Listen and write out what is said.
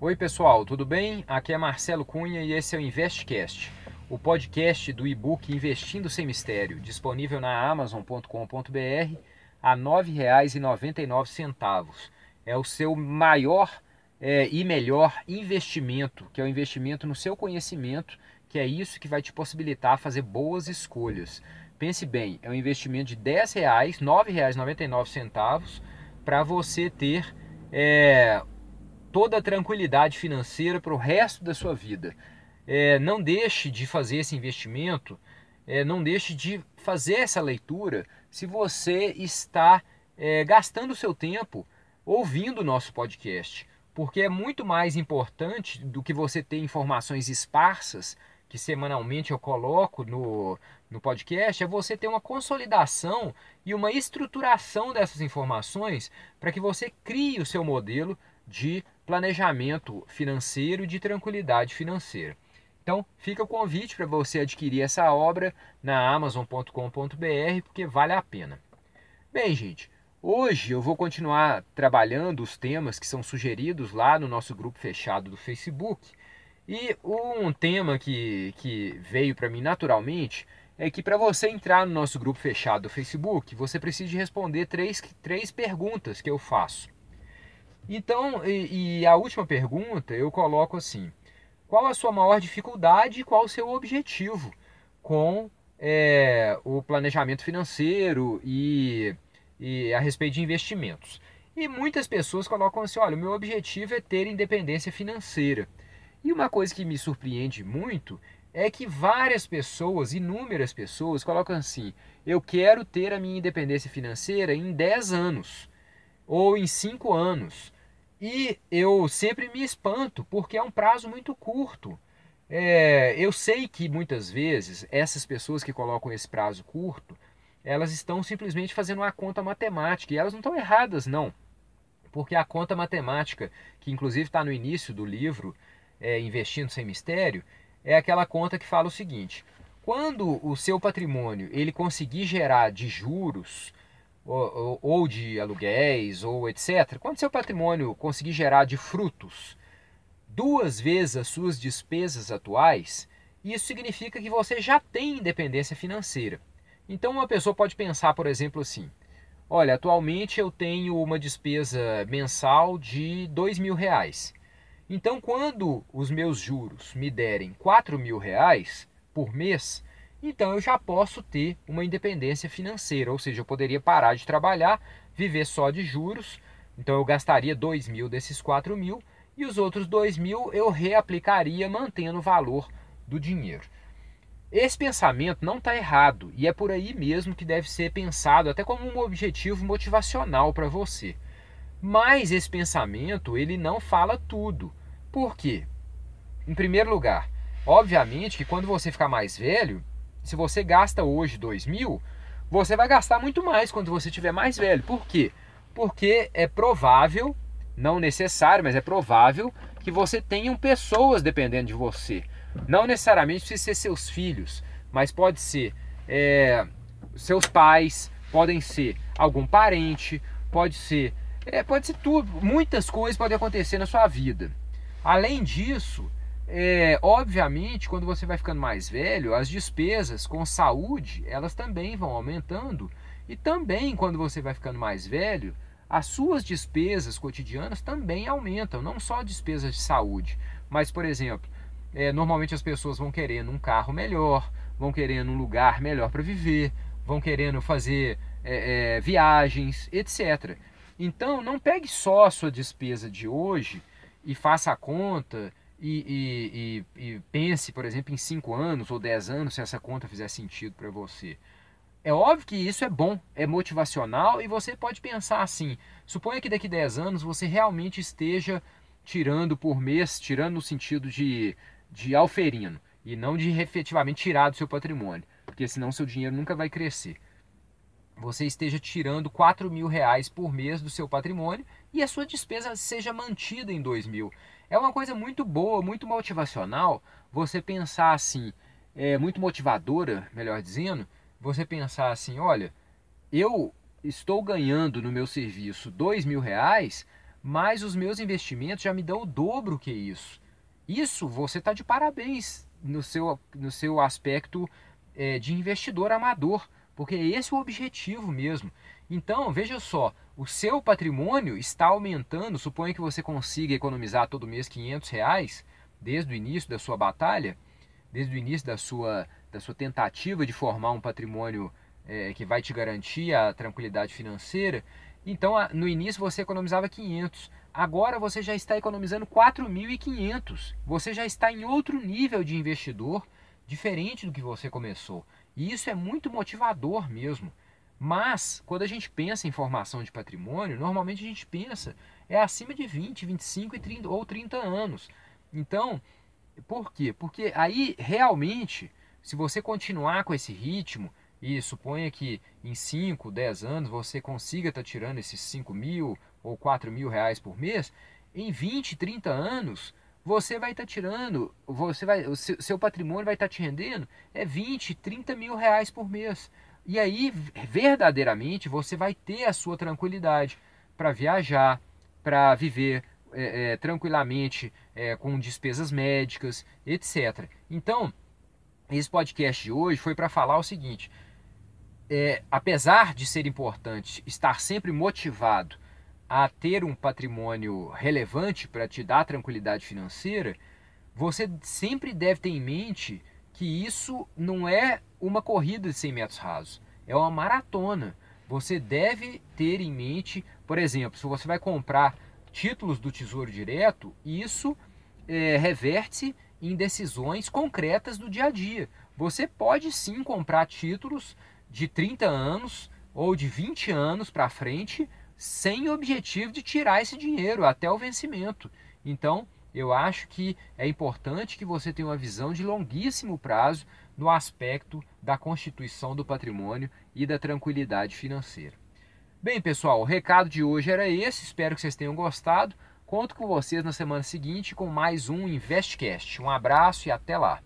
Oi pessoal, tudo bem? Aqui é Marcelo Cunha e esse é o Investcast, o podcast do e-book Investindo Sem Mistério, disponível na Amazon.com.br a R$ 9,99. É o seu maior é, e melhor investimento, que é o investimento no seu conhecimento, que é isso que vai te possibilitar fazer boas escolhas. Pense bem, é um investimento de R$ 10,00, R$ 9,99 para você ter é, toda a tranquilidade financeira para o resto da sua vida. É, não deixe de fazer esse investimento, é, não deixe de fazer essa leitura se você está é, gastando o seu tempo ouvindo o nosso podcast. Porque é muito mais importante do que você ter informações esparsas que semanalmente eu coloco no, no podcast, é você ter uma consolidação e uma estruturação dessas informações para que você crie o seu modelo de planejamento financeiro e de tranquilidade financeira. Então, fica o convite para você adquirir essa obra na amazon.com.br, porque vale a pena. Bem, gente, hoje eu vou continuar trabalhando os temas que são sugeridos lá no nosso grupo fechado do Facebook. E um tema que, que veio para mim naturalmente é que para você entrar no nosso grupo fechado do Facebook, você precisa responder três, três perguntas que eu faço. Então, e, e, a última pergunta eu coloco assim: qual a sua maior dificuldade e qual o seu objetivo com é, o planejamento financeiro e, e a respeito de investimentos? E muitas pessoas colocam assim: olha, o meu objetivo é ter independência financeira. E uma coisa que me surpreende muito é que várias pessoas, inúmeras pessoas, colocam assim: eu quero ter a minha independência financeira em 10 anos ou em 5 anos e eu sempre me espanto, porque é um prazo muito curto. É, eu sei que muitas vezes essas pessoas que colocam esse prazo curto, elas estão simplesmente fazendo uma conta matemática, e elas não estão erradas, não. Porque a conta matemática, que inclusive está no início do livro, é, Investindo Sem Mistério, é aquela conta que fala o seguinte: quando o seu patrimônio ele conseguir gerar de juros ou, ou de aluguéis, ou etc., quando seu patrimônio conseguir gerar de frutos duas vezes as suas despesas atuais, isso significa que você já tem independência financeira. Então, uma pessoa pode pensar, por exemplo, assim: olha, atualmente eu tenho uma despesa mensal de dois mil reais. Então, quando os meus juros me derem quatro mil reais por mês, então eu já posso ter uma independência financeira, ou seja, eu poderia parar de trabalhar, viver só de juros, então eu gastaria 2 mil desses 4 mil e os outros 2 mil eu reaplicaria mantendo o valor do dinheiro. Esse pensamento não está errado e é por aí mesmo que deve ser pensado até como um objetivo motivacional para você. Mas esse pensamento ele não fala tudo. Por quê? Em primeiro lugar, obviamente que quando você ficar mais velho, se você gasta hoje 2 mil, você vai gastar muito mais quando você tiver mais velho. Por quê? Porque é provável, não necessário, mas é provável que você tenham pessoas dependendo de você. Não necessariamente precisa ser seus filhos, mas pode ser é, seus pais, podem ser algum parente, pode ser, é, pode ser tudo. Muitas coisas podem acontecer na sua vida. Além disso, é, obviamente, quando você vai ficando mais velho, as despesas com saúde, elas também vão aumentando. E também, quando você vai ficando mais velho, as suas despesas cotidianas também aumentam, não só despesas de saúde, mas, por exemplo, é, normalmente as pessoas vão querendo um carro melhor, vão querendo um lugar melhor para viver, vão querendo fazer é, é, viagens, etc. Então, não pegue só a sua despesa de hoje e faça a conta e, e, e, pense, por exemplo, em 5 anos ou 10 anos, se essa conta fizer sentido para você. É óbvio que isso é bom, é motivacional e você pode pensar assim: suponha que daqui 10 anos você realmente esteja tirando por mês, tirando no sentido de, de alferino e não de efetivamente tirar do seu patrimônio, porque senão seu dinheiro nunca vai crescer. Você esteja tirando 4 mil reais por mês do seu patrimônio e a sua despesa seja mantida em 2 mil. É uma coisa muito boa, muito motivacional você pensar assim, é muito motivadora, melhor dizendo, você pensar assim, olha, eu estou ganhando no meu serviço dois mil reais, mas os meus investimentos já me dão o dobro que isso. Isso você está de parabéns no seu, no seu aspecto é, de investidor amador, porque esse é o objetivo mesmo. Então, veja só, o seu patrimônio está aumentando, suponha que você consiga economizar todo mês 500 reais, desde o início da sua batalha, desde o início da sua, da sua tentativa de formar um patrimônio é, que vai te garantir a tranquilidade financeira, então no início você economizava 500, agora você já está economizando 4.500, você já está em outro nível de investidor, diferente do que você começou. E isso é muito motivador mesmo. Mas, quando a gente pensa em formação de patrimônio, normalmente a gente pensa é acima de 20, 25 e 30, ou 30 anos. Então, por quê? Porque aí realmente, se você continuar com esse ritmo, e suponha que em 5, 10 anos você consiga estar tá tirando esses 5 mil ou 4 mil reais por mês, em 20, 30 anos você vai estar tá tirando, você vai, o seu, seu patrimônio vai estar tá te rendendo é 20, 30 mil reais por mês. E aí, verdadeiramente, você vai ter a sua tranquilidade para viajar, para viver é, é, tranquilamente é, com despesas médicas, etc. Então, esse podcast de hoje foi para falar o seguinte: é, apesar de ser importante estar sempre motivado a ter um patrimônio relevante para te dar tranquilidade financeira, você sempre deve ter em mente que isso não é uma corrida de 100 metros rasos, é uma maratona. Você deve ter em mente, por exemplo, se você vai comprar títulos do Tesouro Direto, isso é, reverte em decisões concretas do dia a dia. Você pode sim comprar títulos de 30 anos ou de 20 anos para frente sem o objetivo de tirar esse dinheiro até o vencimento. Então, eu acho que é importante que você tenha uma visão de longuíssimo prazo no aspecto da constituição do patrimônio e da tranquilidade financeira. Bem, pessoal, o recado de hoje era esse. Espero que vocês tenham gostado. Conto com vocês na semana seguinte com mais um Investcast. Um abraço e até lá.